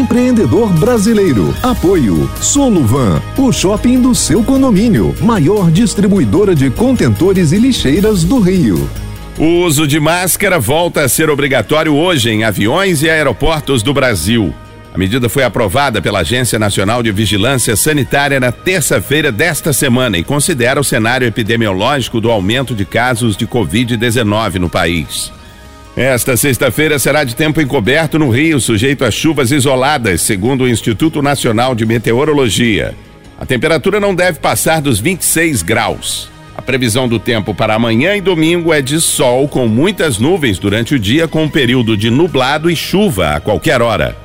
empreendedor brasileiro. Apoio Soluvan, o shopping do seu condomínio, maior distribuidora de contentores e lixeiras do Rio. O uso de máscara volta a ser obrigatório hoje em aviões e aeroportos do Brasil. A medida foi aprovada pela Agência Nacional de Vigilância Sanitária na terça-feira desta semana e considera o cenário epidemiológico do aumento de casos de Covid-19 no país. Esta sexta-feira será de tempo encoberto no Rio, sujeito a chuvas isoladas, segundo o Instituto Nacional de Meteorologia. A temperatura não deve passar dos 26 graus. A previsão do tempo para amanhã e domingo é de sol com muitas nuvens durante o dia, com um período de nublado e chuva a qualquer hora.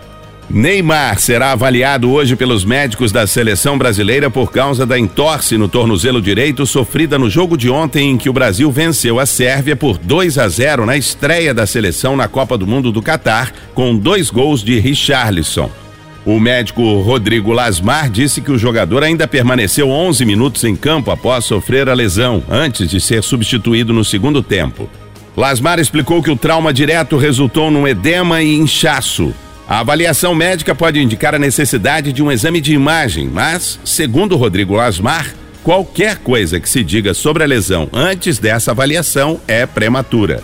Neymar será avaliado hoje pelos médicos da seleção brasileira por causa da entorse no tornozelo direito sofrida no jogo de ontem em que o Brasil venceu a Sérvia por 2 a 0 na estreia da seleção na Copa do Mundo do Catar, com dois gols de Richarlison. O médico Rodrigo Lasmar disse que o jogador ainda permaneceu 11 minutos em campo após sofrer a lesão, antes de ser substituído no segundo tempo. Lasmar explicou que o trauma direto resultou num edema e inchaço, a avaliação médica pode indicar a necessidade de um exame de imagem, mas, segundo Rodrigo Lasmar, qualquer coisa que se diga sobre a lesão antes dessa avaliação é prematura.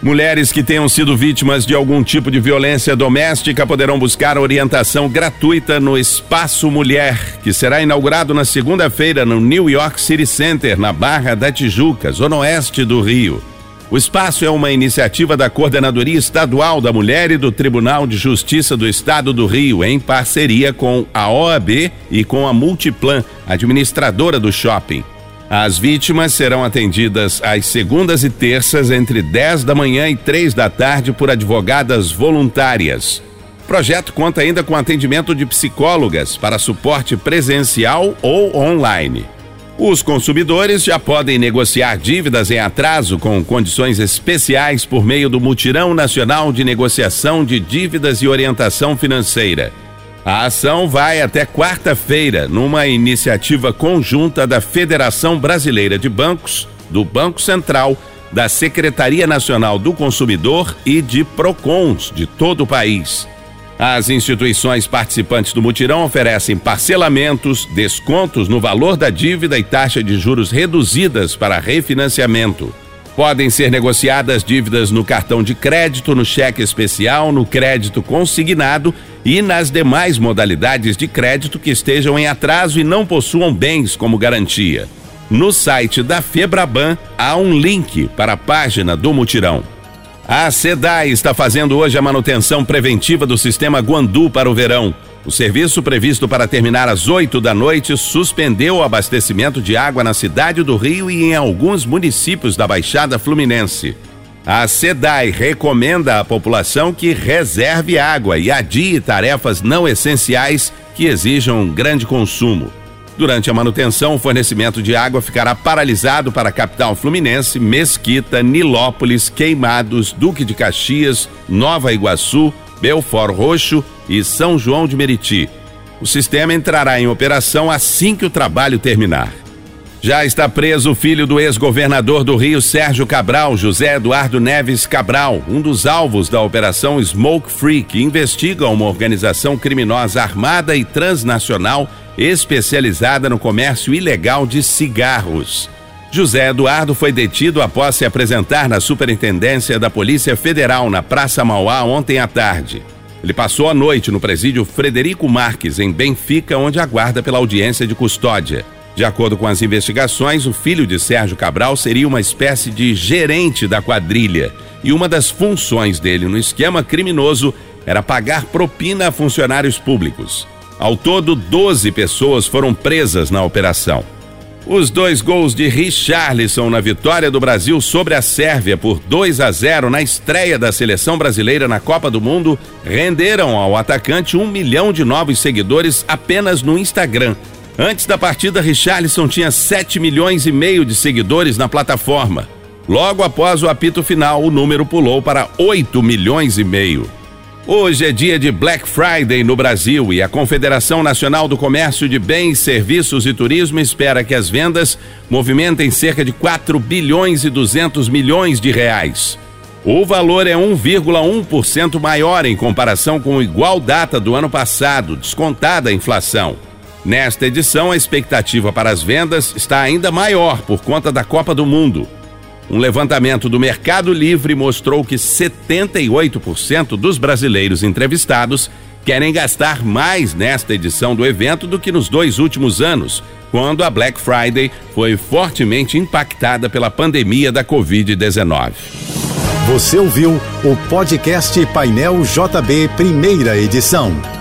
Mulheres que tenham sido vítimas de algum tipo de violência doméstica poderão buscar orientação gratuita no Espaço Mulher, que será inaugurado na segunda-feira no New York City Center, na Barra da Tijuca, zona oeste do Rio. O espaço é uma iniciativa da Coordenadoria Estadual da Mulher e do Tribunal de Justiça do Estado do Rio, em parceria com a OAB e com a Multiplan, administradora do shopping. As vítimas serão atendidas às segundas e terças entre 10 da manhã e 3 da tarde por advogadas voluntárias. O projeto conta ainda com atendimento de psicólogas para suporte presencial ou online. Os consumidores já podem negociar dívidas em atraso com condições especiais por meio do Mutirão Nacional de Negociação de Dívidas e Orientação Financeira. A ação vai até quarta-feira, numa iniciativa conjunta da Federação Brasileira de Bancos, do Banco Central, da Secretaria Nacional do Consumidor e de PROCONs de todo o país. As instituições participantes do mutirão oferecem parcelamentos, descontos no valor da dívida e taxa de juros reduzidas para refinanciamento. Podem ser negociadas dívidas no cartão de crédito, no cheque especial, no crédito consignado e nas demais modalidades de crédito que estejam em atraso e não possuam bens como garantia. No site da Febraban há um link para a página do mutirão. A SEDAI está fazendo hoje a manutenção preventiva do sistema Guandu para o verão. O serviço previsto para terminar às 8 da noite suspendeu o abastecimento de água na cidade do Rio e em alguns municípios da Baixada Fluminense. A SEDAI recomenda à população que reserve água e adie tarefas não essenciais que exijam um grande consumo. Durante a manutenção, o fornecimento de água ficará paralisado para a capital fluminense, Mesquita, Nilópolis, Queimados, Duque de Caxias, Nova Iguaçu, Belfort Roxo e São João de Meriti. O sistema entrará em operação assim que o trabalho terminar. Já está preso o filho do ex-governador do Rio, Sérgio Cabral, José Eduardo Neves Cabral, um dos alvos da Operação Smoke Free, que investiga uma organização criminosa armada e transnacional especializada no comércio ilegal de cigarros. José Eduardo foi detido após se apresentar na Superintendência da Polícia Federal na Praça Mauá ontem à tarde. Ele passou a noite no presídio Frederico Marques, em Benfica, onde aguarda pela audiência de custódia. De acordo com as investigações, o filho de Sérgio Cabral seria uma espécie de gerente da quadrilha e uma das funções dele no esquema criminoso era pagar propina a funcionários públicos. Ao todo, 12 pessoas foram presas na operação. Os dois gols de Richarlison na vitória do Brasil sobre a Sérvia por 2 a 0 na estreia da seleção brasileira na Copa do Mundo renderam ao atacante um milhão de novos seguidores apenas no Instagram. Antes da partida, Richarlison tinha 7 milhões e meio de seguidores na plataforma. Logo após o apito final, o número pulou para 8 milhões e meio. Hoje é dia de Black Friday no Brasil e a Confederação Nacional do Comércio de Bens, Serviços e Turismo espera que as vendas movimentem cerca de 4 bilhões e 200 milhões de reais. O valor é 1,1% maior em comparação com igual data do ano passado, descontada a inflação. Nesta edição, a expectativa para as vendas está ainda maior por conta da Copa do Mundo. Um levantamento do Mercado Livre mostrou que 78% dos brasileiros entrevistados querem gastar mais nesta edição do evento do que nos dois últimos anos, quando a Black Friday foi fortemente impactada pela pandemia da Covid-19. Você ouviu o podcast Painel JB, primeira edição.